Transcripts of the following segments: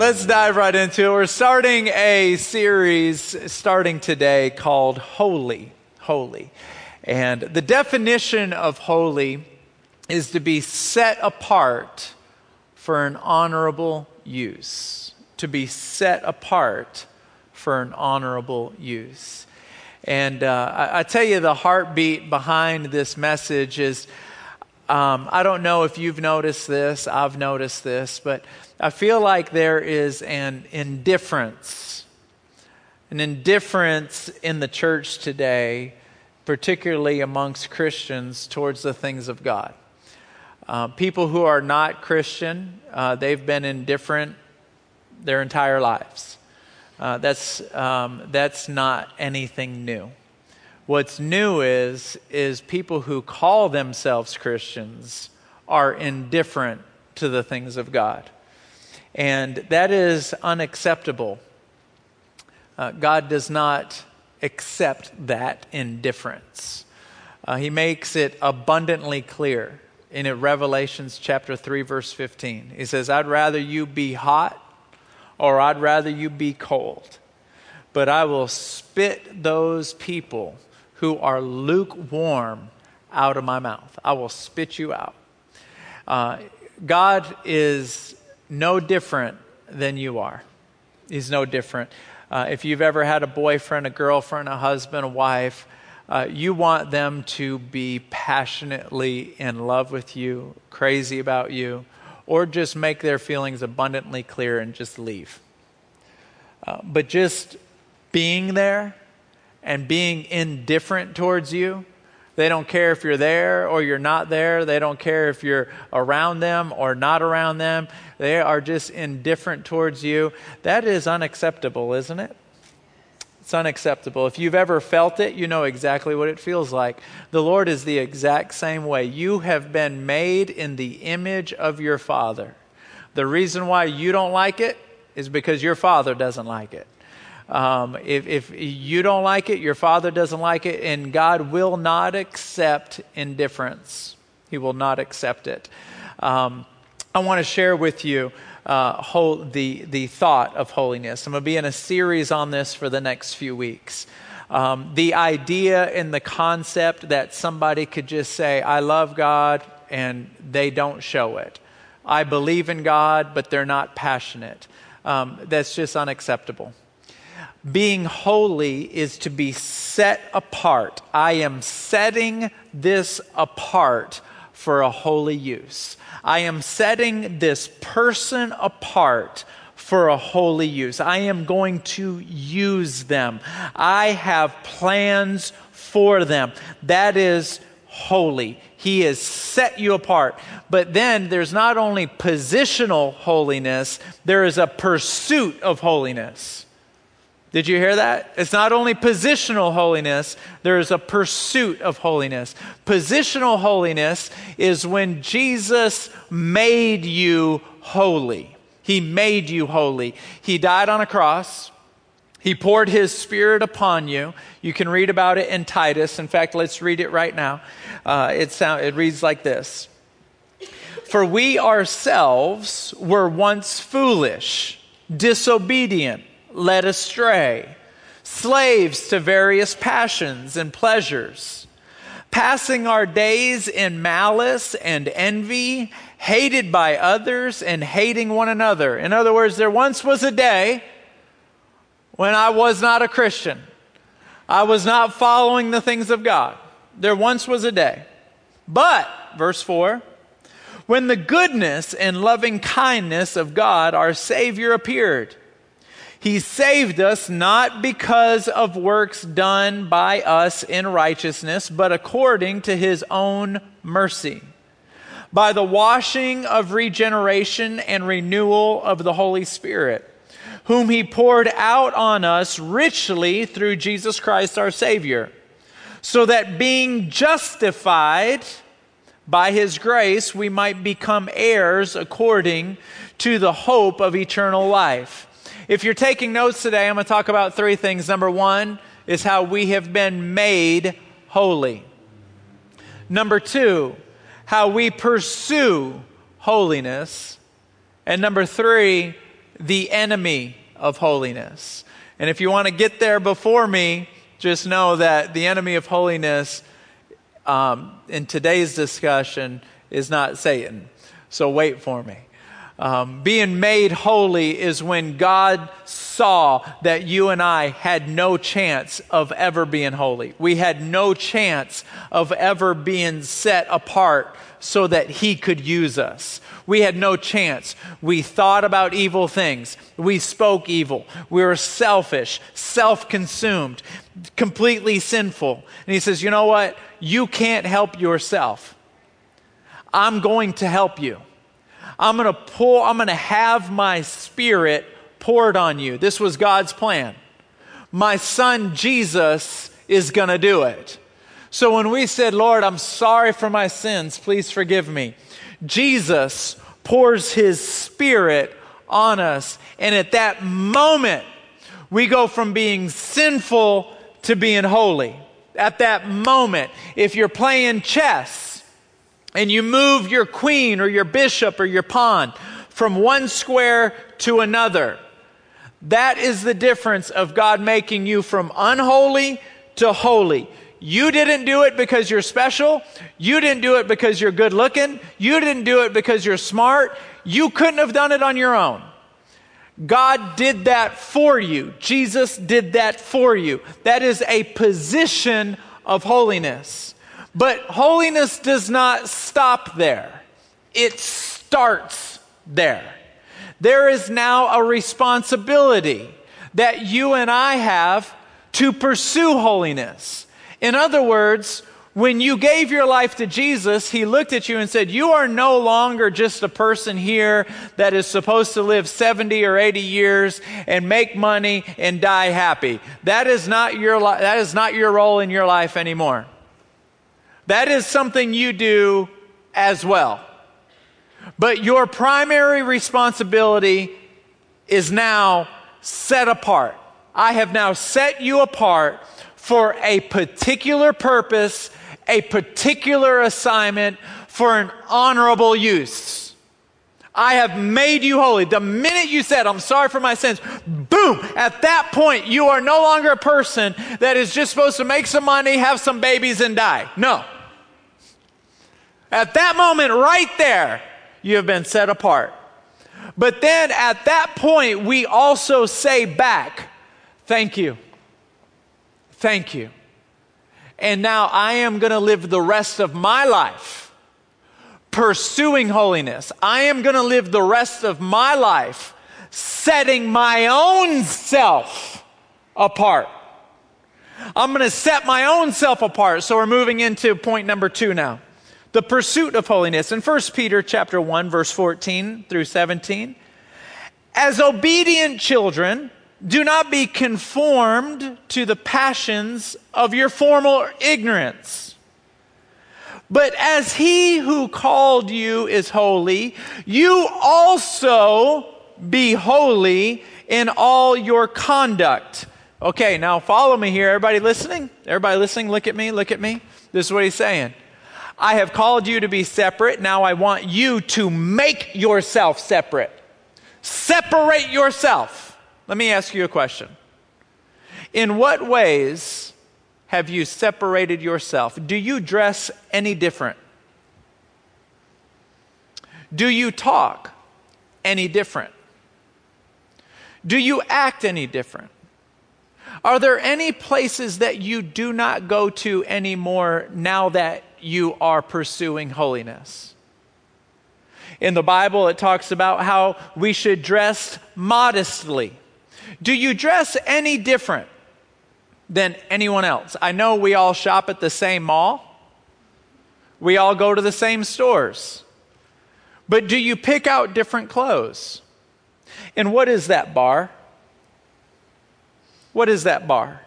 let's dive right into it. We're starting a series starting today called Holy. Holy. And the definition of holy is to be set apart for an honorable use. To be set apart for an honorable use. And uh, I, I, tell you, the heartbeat behind this message is um, I don't know if you've noticed this, I've noticed this, but I feel like there is an indifference, an indifference in the church today, particularly amongst Christians, towards the things of God. Uh, people who are not Christian, uh, they've been indifferent their entire lives. Uh, that's, um, that's not anything new. What's new is, is people who call themselves Christians are indifferent to the things of God. And that is unacceptable. Uh, God does not accept that indifference. Uh, he makes it abundantly clear in Revelations chapter 3 verse 15. He says, "I'd rather you be hot or I'd rather you be cold. But I will spit those people who are lukewarm out of my mouth. I will spit you out. Uh, God is no different than you are. He's no different. Uh, if you've ever had a boyfriend, a girlfriend, a husband, a wife, uh, you want them to be passionately in love with you, crazy about you, or just make their feelings abundantly clear and just leave. Uh, but just being there and being indifferent towards you. They don't care if you're there or you're not there. They don't care if you're around them or not around them. They are just indifferent towards you. That is unacceptable, isn't it? It's unacceptable. If you've ever felt it, you know exactly what it feels like. The Lord is the exact same way. You have been made in the image of your Father. The reason why you don't like it is because your Father doesn't like it. Um, if, if you don't like it, your father doesn't like it, and God will not accept indifference. He will not accept it. Um, I want to share with you uh, whole, the, the thought of holiness. I'm going to be in a series on this for the next few weeks. Um, the idea and the concept that somebody could just say, I love God, and they don't show it. I believe in God, but they're not passionate. Um, that's just unacceptable. Being holy is to be set apart. I am setting this apart for a holy use. I am setting this person apart for a holy use. I am going to use them. I have plans for them. That is holy. He has set you apart. But then there's not only positional holiness, there is a pursuit of holiness. Did you hear that? It's not only positional holiness, there is a pursuit of holiness. Positional holiness is when Jesus made you holy. He made you holy. He died on a cross. He poured his spirit upon you. You can read about it in Titus. In fact, let's read it right now. Uh, it, sound, it reads like this For we ourselves were once foolish, disobedient led astray, slaves to various passions and pleasures, passing our days in malice and envy, hated by others and hating one another. In other words, there once was a day when I was not a Christian. I was not following the things of God. There once was a day. But, verse 4, when the goodness and loving kindness of God, our Savior, appeared, he saved us not because of works done by us in righteousness, but according to his own mercy. By the washing of regeneration and renewal of the Holy Spirit, whom he poured out on us richly through Jesus Christ our Savior, so that being justified by his grace, we might become heirs according to the hope of eternal life. If you're taking notes today, I'm going to talk about three things. Number one is how we have been made holy. Number two, how we pursue holiness. And number three, the enemy of holiness. And if you want to get there before me, just know that the enemy of holiness um, in today's discussion is not Satan. So wait for me. Um, being made holy is when God saw that you and I had no chance of ever being holy. We had no chance of ever being set apart so that He could use us. We had no chance. We thought about evil things. We spoke evil. We were selfish, self consumed, completely sinful. And He says, You know what? You can't help yourself. I'm going to help you. I'm going to pour, I'm going to have my spirit poured on you. This was God's plan. My son Jesus is going to do it. So when we said, Lord, I'm sorry for my sins, please forgive me, Jesus pours his spirit on us. And at that moment, we go from being sinful to being holy. At that moment, if you're playing chess, and you move your queen or your bishop or your pawn from one square to another. That is the difference of God making you from unholy to holy. You didn't do it because you're special. You didn't do it because you're good looking. You didn't do it because you're smart. You couldn't have done it on your own. God did that for you. Jesus did that for you. That is a position of holiness. But holiness does not stop there, it starts there. There is now a responsibility that you and I have to pursue holiness. In other words, when you gave your life to Jesus, he looked at you and said, You are no longer just a person here that is supposed to live 70 or 80 years and make money and die happy. That is not your, li- that is not your role in your life anymore. That is something you do as well. But your primary responsibility is now set apart. I have now set you apart for a particular purpose, a particular assignment, for an honorable use. I have made you holy. The minute you said, I'm sorry for my sins, boom, at that point, you are no longer a person that is just supposed to make some money, have some babies, and die. No. At that moment, right there, you have been set apart. But then at that point, we also say back, Thank you. Thank you. And now I am going to live the rest of my life pursuing holiness. I am going to live the rest of my life setting my own self apart. I'm going to set my own self apart. So we're moving into point number two now the pursuit of holiness. In 1 Peter chapter 1 verse 14 through 17, as obedient children, do not be conformed to the passions of your former ignorance. But as he who called you is holy, you also be holy in all your conduct. Okay, now follow me here. Everybody listening? Everybody listening? Look at me, look at me. This is what he's saying. I have called you to be separate. Now I want you to make yourself separate. Separate yourself. Let me ask you a question. In what ways have you separated yourself? Do you dress any different? Do you talk any different? Do you act any different? Are there any places that you do not go to anymore now that you are pursuing holiness. In the Bible, it talks about how we should dress modestly. Do you dress any different than anyone else? I know we all shop at the same mall, we all go to the same stores. But do you pick out different clothes? And what is that bar? What is that bar?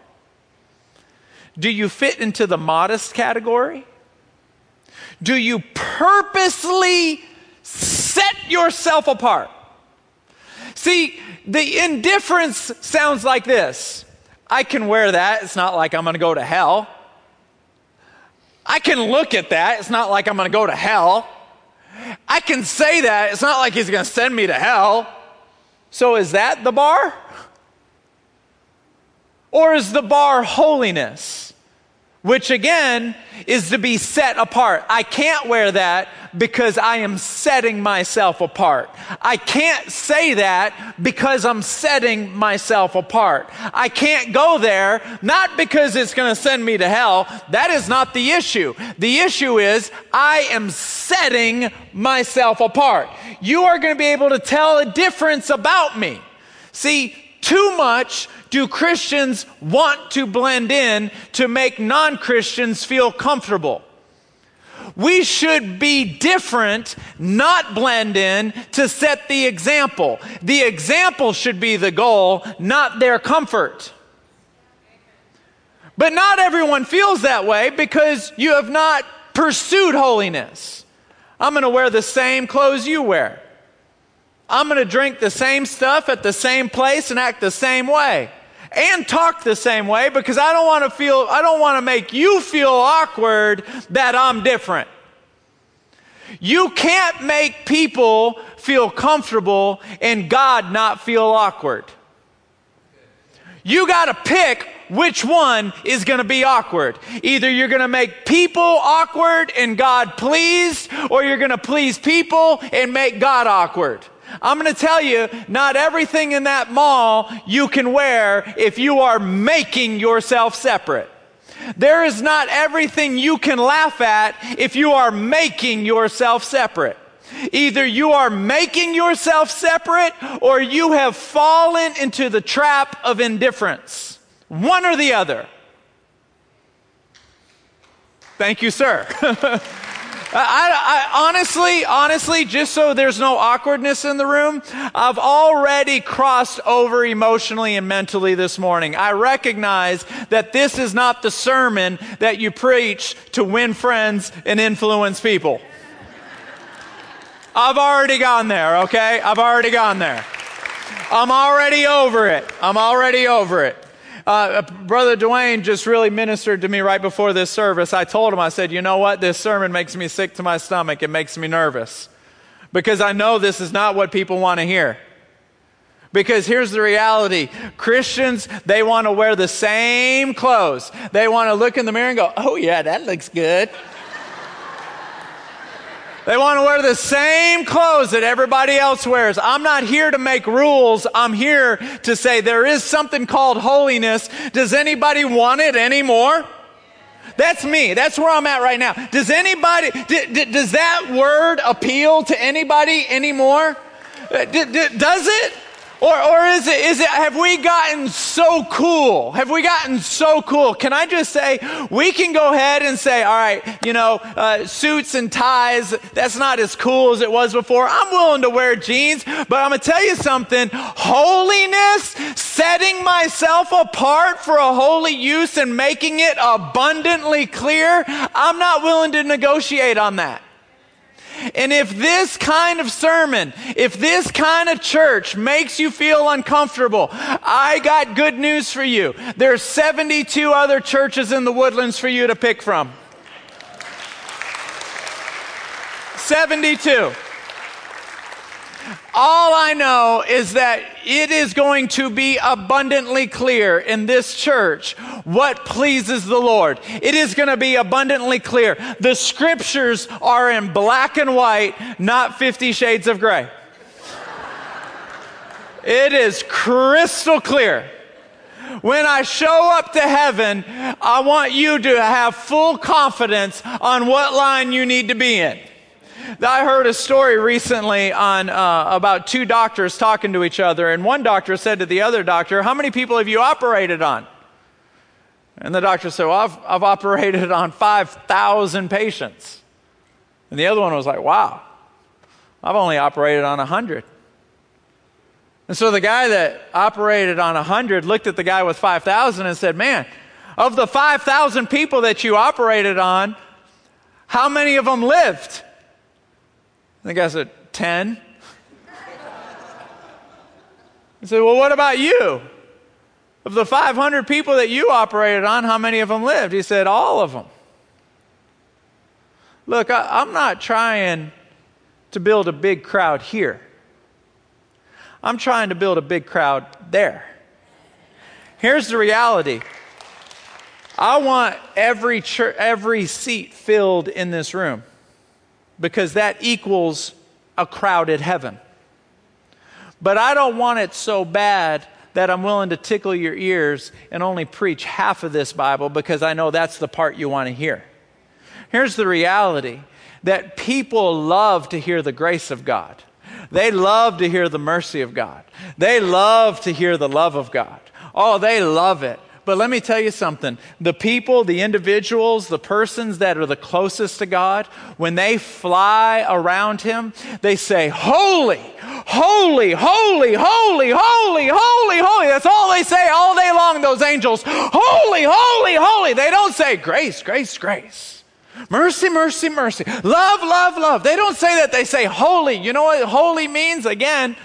Do you fit into the modest category? do you purposely set yourself apart? See, the indifference sounds like this I can wear that. It's not like I'm going to go to hell. I can look at that. It's not like I'm going to go to hell. I can say that. It's not like he's going to send me to hell. So is that the bar? Or is the bar holiness? Which again is to be set apart. I can't wear that because I am setting myself apart. I can't say that because I'm setting myself apart. I can't go there not because it's going to send me to hell. That is not the issue. The issue is I am setting myself apart. You are going to be able to tell a difference about me. See, too much do Christians want to blend in to make non Christians feel comfortable. We should be different, not blend in, to set the example. The example should be the goal, not their comfort. But not everyone feels that way because you have not pursued holiness. I'm going to wear the same clothes you wear. I'm going to drink the same stuff at the same place and act the same way and talk the same way because I don't want to feel, I don't want to make you feel awkward that I'm different. You can't make people feel comfortable and God not feel awkward. You got to pick which one is going to be awkward. Either you're going to make people awkward and God pleased, or you're going to please people and make God awkward. I'm going to tell you, not everything in that mall you can wear if you are making yourself separate. There is not everything you can laugh at if you are making yourself separate. Either you are making yourself separate or you have fallen into the trap of indifference. One or the other. Thank you, sir. I, I, honestly, honestly, just so there's no awkwardness in the room, I've already crossed over emotionally and mentally this morning. I recognize that this is not the sermon that you preach to win friends and influence people. I've already gone there, okay? I've already gone there. I'm already over it. I'm already over it. Uh, Brother Dwayne just really ministered to me right before this service. I told him, I said, you know what? This sermon makes me sick to my stomach. It makes me nervous because I know this is not what people want to hear. Because here's the reality Christians, they want to wear the same clothes. They want to look in the mirror and go, oh, yeah, that looks good. They want to wear the same clothes that everybody else wears. I'm not here to make rules. I'm here to say there is something called holiness. Does anybody want it anymore? That's me. That's where I'm at right now. Does anybody, d- d- does that word appeal to anybody anymore? Uh, d- does it? Or, or is it, is it, have we gotten so cool? Have we gotten so cool? Can I just say, we can go ahead and say, all right, you know, uh, suits and ties, that's not as cool as it was before. I'm willing to wear jeans, but I'm going to tell you something. Holiness, setting myself apart for a holy use and making it abundantly clear, I'm not willing to negotiate on that. And if this kind of sermon, if this kind of church makes you feel uncomfortable, I got good news for you. There's 72 other churches in the woodlands for you to pick from. 72. All I know is that it is going to be abundantly clear in this church what pleases the Lord. It is going to be abundantly clear. The scriptures are in black and white, not 50 shades of gray. It is crystal clear. When I show up to heaven, I want you to have full confidence on what line you need to be in. I heard a story recently on uh, about two doctors talking to each other, and one doctor said to the other doctor, "How many people have you operated on?" And the doctor said, "Well, I've, I've operated on five thousand patients." And the other one was like, "Wow, I've only operated on a hundred. And so the guy that operated on a hundred looked at the guy with five thousand and said, "Man, of the five thousand people that you operated on, how many of them lived?" I think I said, 10. He said, Well, what about you? Of the 500 people that you operated on, how many of them lived? He said, All of them. Look, I, am not trying to build a big crowd here. I'm trying to build a big crowd there. Here's the reality I want every, church, every seat filled in this room because that equals a crowded heaven. But I don't want it so bad that I'm willing to tickle your ears and only preach half of this Bible because I know that's the part you want to hear. Here's the reality that people love to hear the grace of God. They love to hear the mercy of God. They love to hear the love of God. Oh, they love it. But let me tell you something. The people, the individuals, the persons that are the closest to God, when they fly around Him, they say, Holy, holy, holy, holy, holy, holy, holy. That's all they say all day long, those angels. Holy, holy, holy. They don't say grace, grace, grace. Mercy, mercy, mercy. Love, love, love. They don't say that. They say holy. You know what holy means? Again,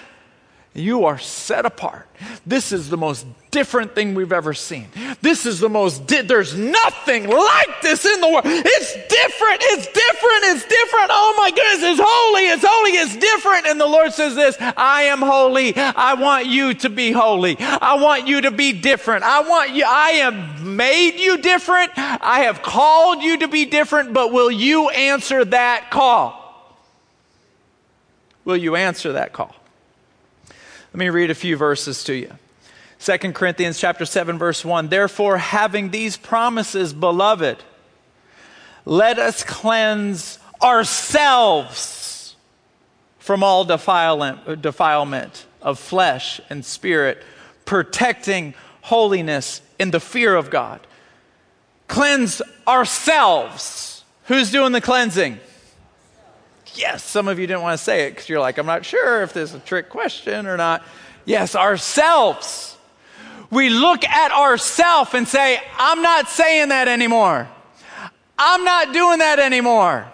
you are set apart. This is the most different thing we've ever seen. This is the most, di- there's nothing like this in the world. It's different, it's different, it's different. Oh my goodness, it's holy, it's holy, it's different. And the Lord says this I am holy. I want you to be holy. I want you to be different. I want you, I have made you different. I have called you to be different, but will you answer that call? Will you answer that call? Let me read a few verses to you. 2 Corinthians chapter 7 verse 1 Therefore having these promises beloved let us cleanse ourselves from all defilement, defilement of flesh and spirit protecting holiness in the fear of God. Cleanse ourselves. Who's doing the cleansing? Yes some of you didn't want to say it because you're like i'm not sure if this is a trick question or not. Yes ourselves we look at ourselves and say, I'm not saying that anymore. I'm not doing that anymore.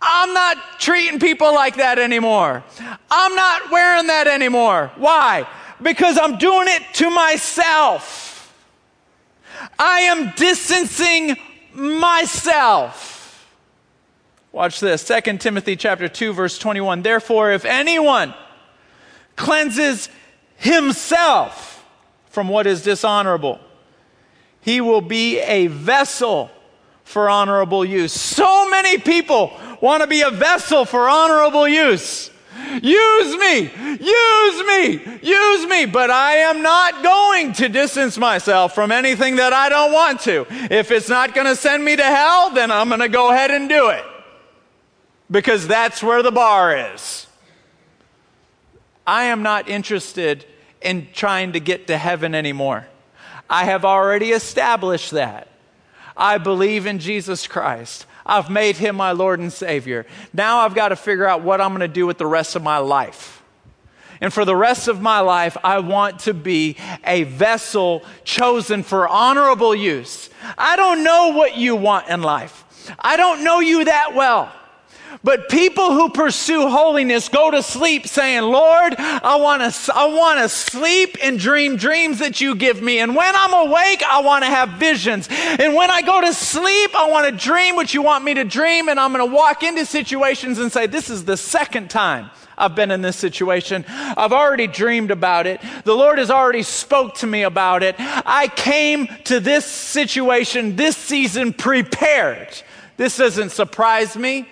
I'm not treating people like that anymore. I'm not wearing that anymore. Why? Because I'm doing it to myself. I am distancing myself. Watch this. 2 Timothy chapter 2 verse 21. Therefore if anyone cleanses himself from what is dishonorable. He will be a vessel for honorable use. So many people want to be a vessel for honorable use. Use me, use me, use me, but I am not going to distance myself from anything that I don't want to. If it's not going to send me to hell, then I'm going to go ahead and do it because that's where the bar is. I am not interested in trying to get to heaven anymore. I have already established that. I believe in Jesus Christ. I've made him my Lord and Savior. Now I've got to figure out what I'm going to do with the rest of my life. And for the rest of my life, I want to be a vessel chosen for honorable use. I don't know what you want in life. I don't know you that well. But people who pursue holiness go to sleep saying, Lord, I want to, I want to sleep and dream dreams that you give me. And when I'm awake, I want to have visions. And when I go to sleep, I want to dream what you want me to dream. And I'm going to walk into situations and say, this is the second time. I've been in this situation. I've already dreamed about it. The Lord has already spoke to me about it. I came to this situation, this season prepared. This doesn't surprise me.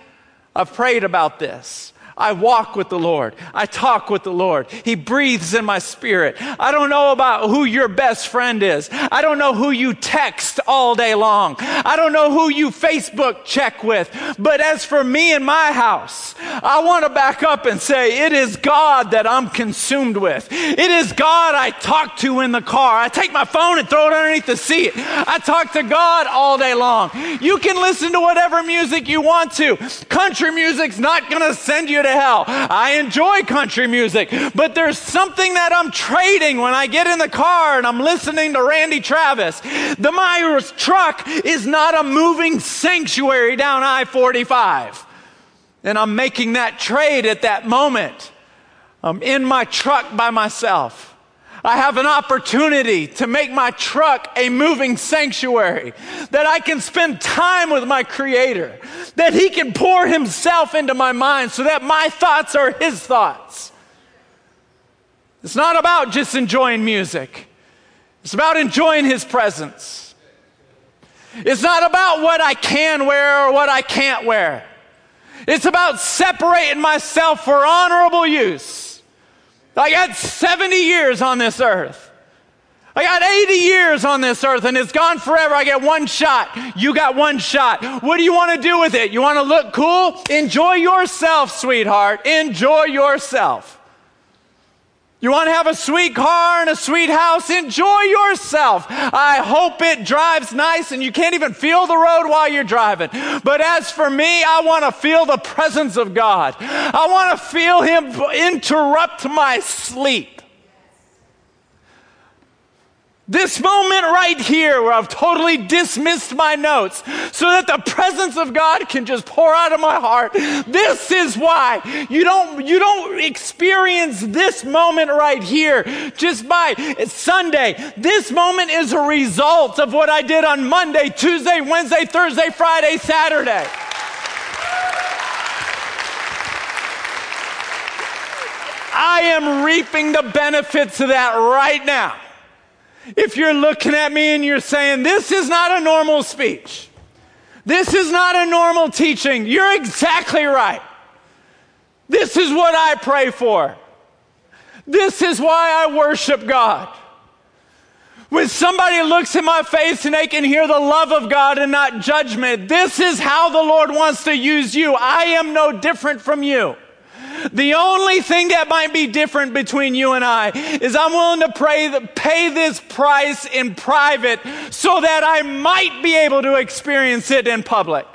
I've prayed about this. I walk with the Lord. I talk with the Lord. He breathes in my spirit. I don't know about who your best friend is. I don't know who you text all day long. I don't know who you Facebook check with. But as for me and my house, I want to back up and say, it is God that I'm consumed with. It is God I talk to in the car. I take my phone and throw it underneath the seat. I talk to God all day long. You can listen to whatever music you want to. Country music's not going to send you to to hell. I enjoy country music, but there's something that I'm trading when I get in the car and I'm listening to Randy Travis. The my truck is not a moving sanctuary down I 45. And I'm making that trade at that moment. I'm in my truck by myself. I have an opportunity to make my truck a moving sanctuary, that I can spend time with my Creator, that He can pour Himself into my mind so that my thoughts are His thoughts. It's not about just enjoying music, it's about enjoying His presence. It's not about what I can wear or what I can't wear. It's about separating myself for honorable use. I got 70 years on this earth. I got 80 years on this earth and it's gone forever. I get one shot. You got one shot. What do you want to do with it? You want to look cool? Enjoy yourself, sweetheart. Enjoy yourself. You want to have a sweet car and a sweet house? Enjoy yourself. I hope it drives nice and you can't even feel the road while you're driving. But as for me, I want to feel the presence of God. I want to feel Him interrupt my sleep. This moment right here where I've totally dismissed my notes so that the presence of God can just pour out of my heart. This is why you don't, you don't experience this moment right here just by Sunday. This moment is a result of what I did on Monday, Tuesday, Wednesday, Thursday, Friday, Saturday. I am reaping the benefits of that right now. If you're looking at me and you're saying, This is not a normal speech, this is not a normal teaching, you're exactly right. This is what I pray for. This is why I worship God. When somebody looks in my face and they can hear the love of God and not judgment, this is how the Lord wants to use you. I am no different from you. The only thing that might be different between you and I is I'm willing to pray, pay this price in private so that I might be able to experience it in public.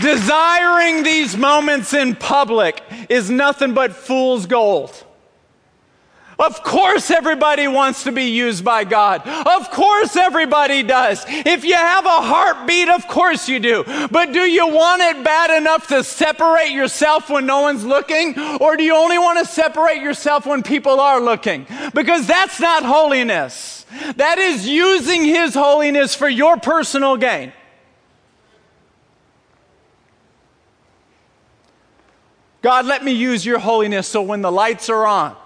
Desiring these moments in public is nothing but fool's gold. Of course, everybody wants to be used by God. Of course, everybody does. If you have a heartbeat, of course you do. But do you want it bad enough to separate yourself when no one's looking? Or do you only want to separate yourself when people are looking? Because that's not holiness. That is using His holiness for your personal gain. God, let me use your holiness so when the lights are on,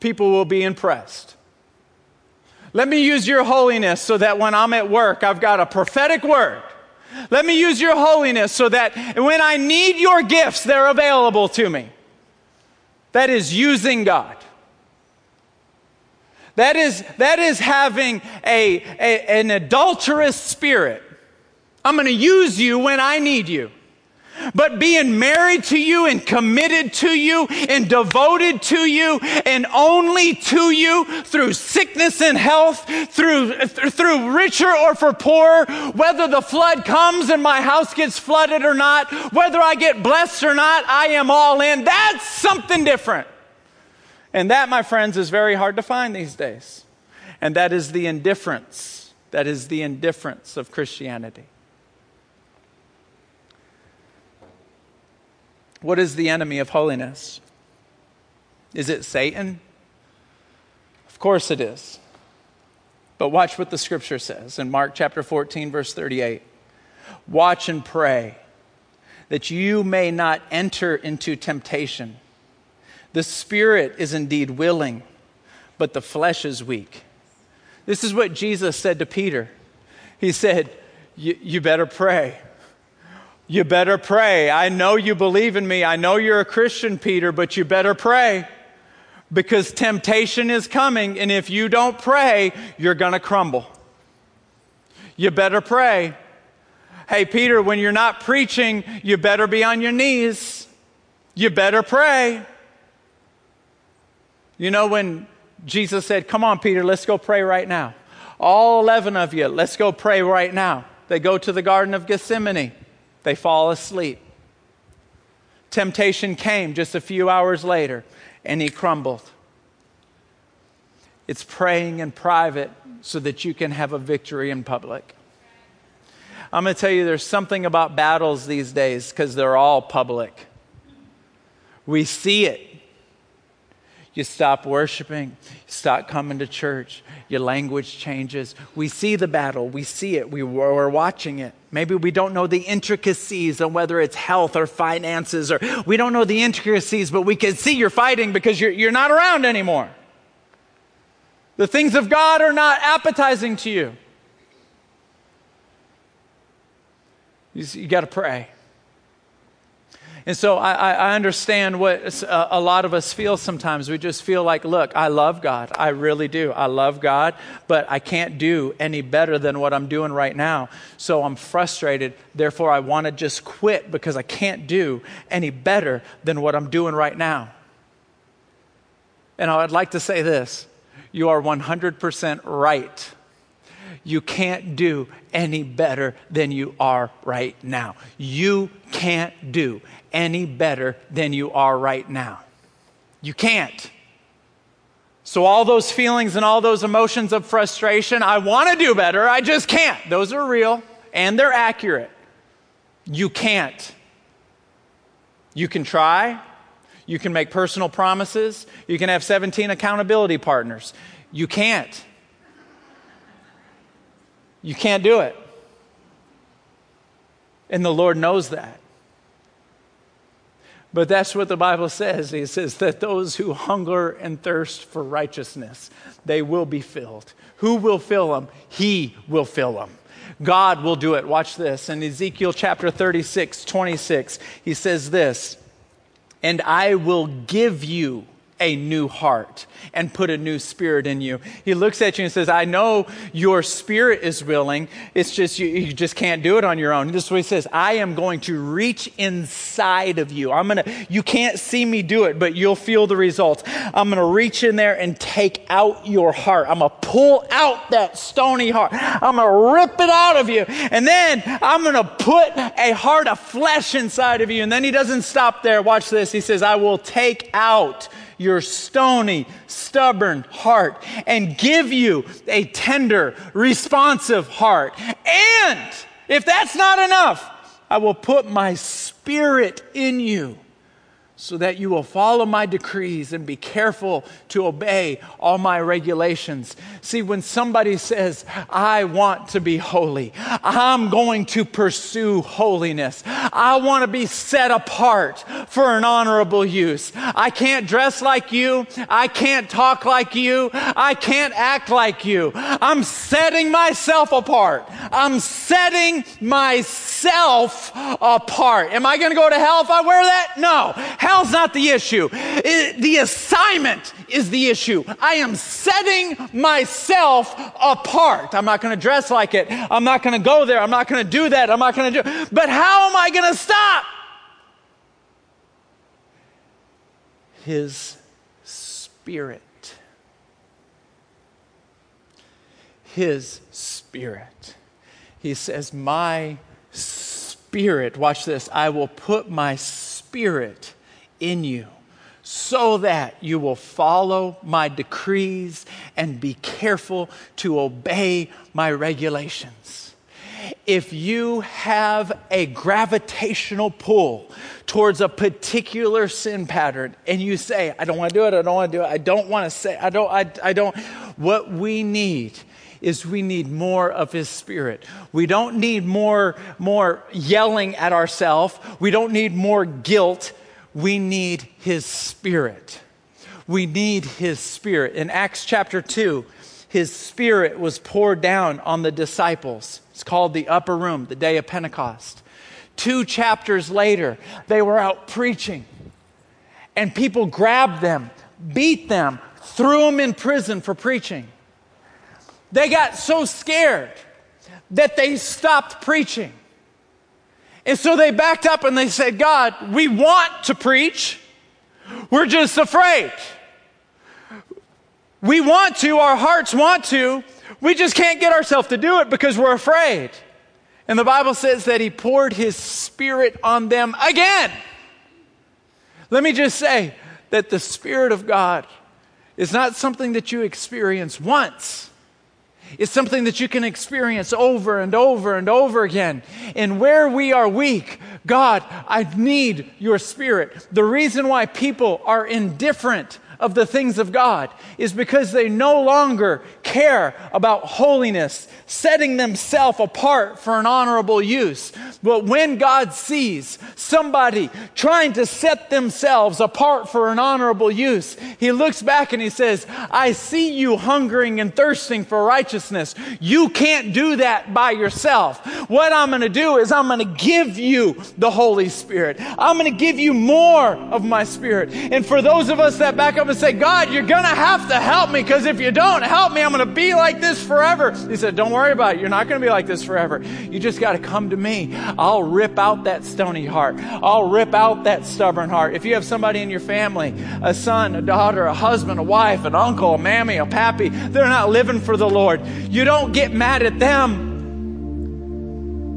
people will be impressed. Let me use your holiness so that when I'm at work, I've got a prophetic word. Let me use your holiness so that when I need your gifts, they're available to me. That is using God. That is, that is having a, a an adulterous spirit. I'm going to use you when I need you. But being married to you and committed to you and devoted to you and only to you through sickness and health, through, through richer or for poor, whether the flood comes and my house gets flooded or not, whether I get blessed or not, I am all in. That's something different. And that, my friends, is very hard to find these days. And that is the indifference. That is the indifference of Christianity. What is the enemy of holiness? Is it Satan? Of course it is. But watch what the scripture says in Mark chapter 14, verse 38. Watch and pray that you may not enter into temptation. The spirit is indeed willing, but the flesh is weak. This is what Jesus said to Peter. He said, You better pray you better pray. I know you believe in me. I know you're a Christian, Peter, but you better pray because temptation is coming. And if you don't pray, you're going to crumble. You better pray. Hey, Peter, when you're not preaching, you better be on your knees. You better pray. You know, when Jesus said, Come on, Peter, let's go pray right now. All 11 of you, let's go pray right now. They go to the Garden of Gethsemane. They fall asleep. Temptation came just a few hours later, and he crumbled. It's praying in private so that you can have a victory in public. I'm going to tell you there's something about battles these days because they're all public. We see it. You stop worshiping, stop coming to church, your language changes. We see the battle, we see it, we, we're watching it. Maybe we don't know the intricacies of whether it's health or finances, or we don't know the intricacies, but we can see you're fighting because you're, you're not around anymore. The things of God are not appetizing to you. You, you got to pray. And so I, I, understand what a lot of us feel sometimes. We just feel like, look, I love God. I really do. I love God, but I can't do any better than what I'm doing right now. So I'm frustrated. Therefore, I want to just quit because I can't do any better than what I'm doing right now. And I'd like to say this you are 100% right you can't do any better than you are right now. You can't do any better than you are right now. You can't. So, all those feelings and all those emotions of frustration, I want to do better, I just can't. Those are real and they're accurate. You can't. You can try, you can make personal promises, you can have 17 accountability partners. You can't. You can't do it. And the Lord knows that. But that's what the Bible says. He says that those who hunger and thirst for righteousness, they will be filled. Who will fill them? He will fill them. God will do it. Watch this. In Ezekiel chapter 36, 26, he says this And I will give you a new heart and put a new spirit in you. He looks at you and says, I know your spirit is willing. It's just, you, you just can't do it on your own. This is what he says. I am going to reach inside of you. I'm going to, you can't see me do it, but you'll feel the results. I'm going to reach in there and take out your heart. I'm going to pull out that stony heart. I'm going to rip it out of you. And then I'm going to put a heart of flesh inside of you. And then he doesn't stop there. Watch this. He says, I will take out your stony, stubborn heart and give you a tender, responsive heart. And if that's not enough, I will put my spirit in you so that you will follow my decrees and be careful to obey all my regulations. See, when somebody says, I want to be holy, I'm going to pursue holiness. I want to be set apart for an honorable use. I can't dress like you. I can't talk like you. I can't act like you. I'm setting myself apart. I'm setting myself apart. Am I going to go to hell if I wear that? No. Hell's not the issue. It, the assignment is the issue. I am setting myself apart. I'm not going to dress like it. I'm not going to go there. I'm not going to do that. I'm not going to do. But how am I going to stop? His spirit. His spirit. He says, My spirit, watch this, I will put my spirit in you so that you will follow my decrees and be careful to obey my regulations. If you have a gravitational pull towards a particular sin pattern and you say, I don't want to do it, I don't want to do it, I don't want to say, I don't, I, I don't, what we need is we need more of his spirit. We don't need more more yelling at ourselves. We don't need more guilt we need his spirit. We need his spirit. In Acts chapter 2, his spirit was poured down on the disciples. It's called the upper room, the day of Pentecost. Two chapters later, they were out preaching, and people grabbed them, beat them, threw them in prison for preaching. They got so scared that they stopped preaching. And so they backed up and they said, God, we want to preach. We're just afraid. We want to, our hearts want to. We just can't get ourselves to do it because we're afraid. And the Bible says that he poured his spirit on them again. Let me just say that the Spirit of God is not something that you experience once. It's something that you can experience over and over and over again. And where we are weak, God, I need your spirit. The reason why people are indifferent of the things of God is because they no longer care about holiness, setting themselves apart for an honorable use. But when God sees somebody trying to set themselves apart for an honorable use, he looks back and he says, I see you hungering and thirsting for righteousness. You can't do that by yourself. What I'm going to do is I'm going to give you the Holy Spirit. I'm going to give you more of my Spirit. And for those of us that back up and say, God, you're going to have to help me because if you don't help me, I'm going to be like this forever. He said, Don't worry about it. You're not going to be like this forever. You just got to come to me. I'll rip out that stony heart. I'll rip out that stubborn heart. If you have somebody in your family, a son, a daughter, a husband, a wife, an uncle, a mammy, a pappy, they're not living for the Lord. You don't get mad at them.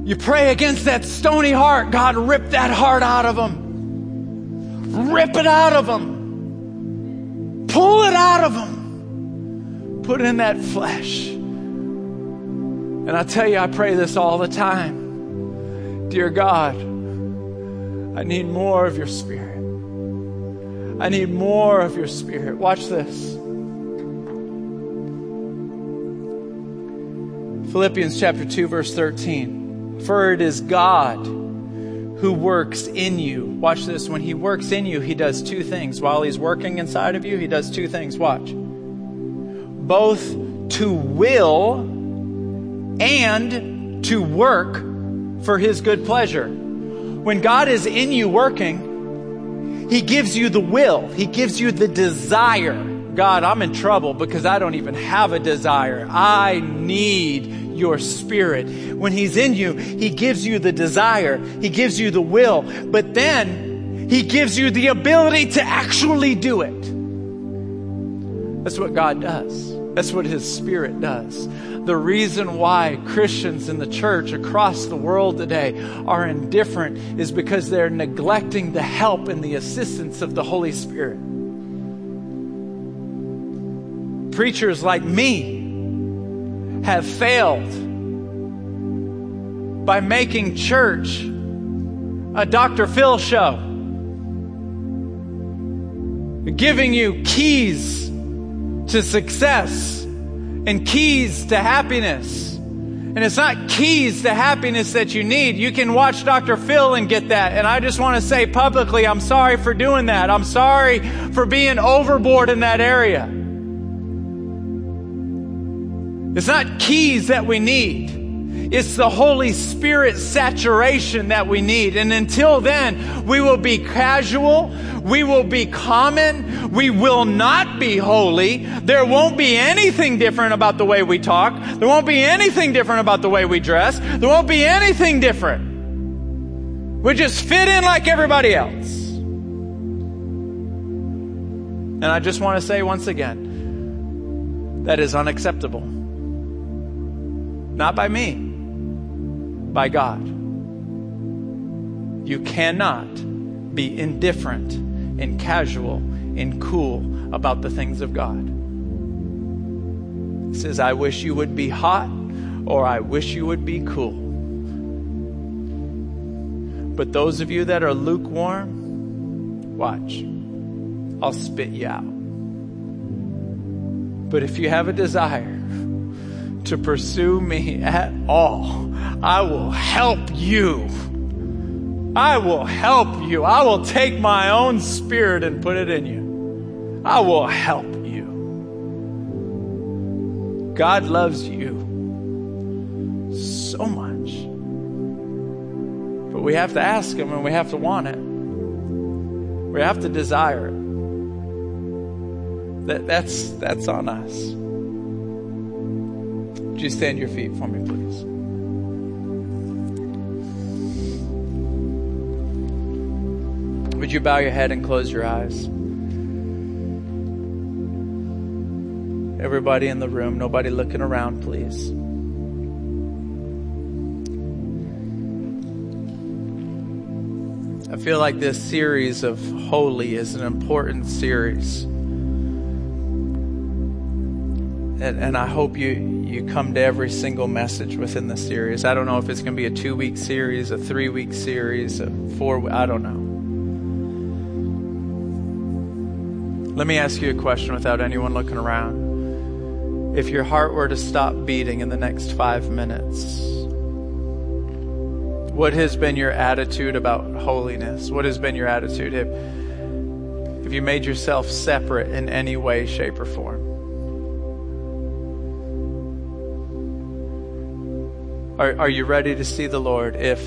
You pray against that stony heart. God, rip that heart out of them. Rip it out of them. Pull it out of them. Put in that flesh. And I tell you, I pray this all the time. Dear God, I need more of your spirit. I need more of your spirit. Watch this. Philippians chapter 2 verse 13. For it is God who works in you. Watch this. When he works in you, he does two things. While he's working inside of you, he does two things. Watch. Both to will and to work for his good pleasure. When God is in you working, he gives you the will. He gives you the desire. God, I'm in trouble because I don't even have a desire. I need your spirit. When He's in you, He gives you the desire, He gives you the will, but then He gives you the ability to actually do it. That's what God does. That's what His Spirit does. The reason why Christians in the church across the world today are indifferent is because they're neglecting the help and the assistance of the Holy Spirit. Preachers like me have failed by making church a Dr. Phil show, giving you keys to success and keys to happiness. And it's not keys to happiness that you need. You can watch Dr. Phil and get that. And I just want to say publicly, I'm sorry for doing that. I'm sorry for being overboard in that area. It's not keys that we need. It's the Holy Spirit saturation that we need. And until then, we will be casual. We will be common. We will not be holy. There won't be anything different about the way we talk. There won't be anything different about the way we dress. There won't be anything different. We just fit in like everybody else. And I just want to say once again, that is unacceptable. Not by me, by God. You cannot be indifferent and casual and cool about the things of God. He says, I wish you would be hot or I wish you would be cool. But those of you that are lukewarm, watch. I'll spit you out. But if you have a desire to pursue me at all, I will help you. I will help you. I will take my own spirit and put it in you. I will help you. God loves you so much. But we have to ask Him and we have to want it. We have to desire it. That, that's, that's on us. You stand your feet for me, please? Would you bow your head and close your eyes? Everybody in the room, nobody looking around, please. I feel like this series of Holy is an important series. And, and I hope you, you come to every single message within the series. I don't know if it's going to be a two week series, a three week series, a four, I don't know. Let me ask you a question without anyone looking around. If your heart were to stop beating in the next five minutes, what has been your attitude about holiness? What has been your attitude? Have, have you made yourself separate in any way, shape, or form? Are, are you ready to see the Lord if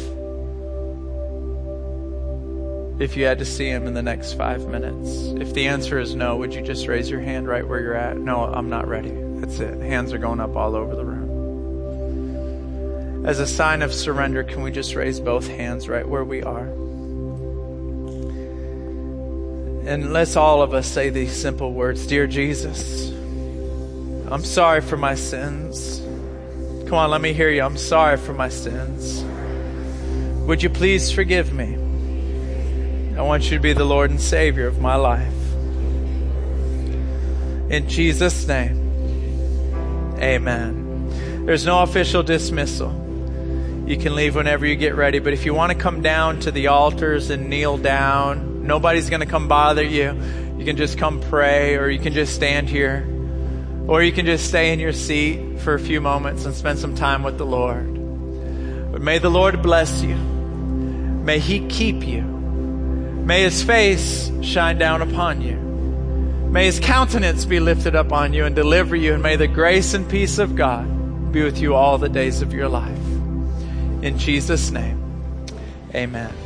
if you had to see him in the next five minutes? If the answer is no, would you just raise your hand right where you're at? No, I'm not ready. That's it. Hands are going up all over the room. As a sign of surrender, can we just raise both hands right where we are? And let's all of us say these simple words Dear Jesus, I'm sorry for my sins. Come on, let me hear you. I'm sorry for my sins. Would you please forgive me? I want you to be the Lord and Savior of my life. In Jesus' name, amen. There's no official dismissal. You can leave whenever you get ready, but if you want to come down to the altars and kneel down, nobody's going to come bother you. You can just come pray, or you can just stand here, or you can just stay in your seat for a few moments and spend some time with the Lord. But may the Lord bless you. May He keep you. May his face shine down upon you. May his countenance be lifted up on you and deliver you, and may the grace and peace of God be with you all the days of your life. In Jesus' name, amen.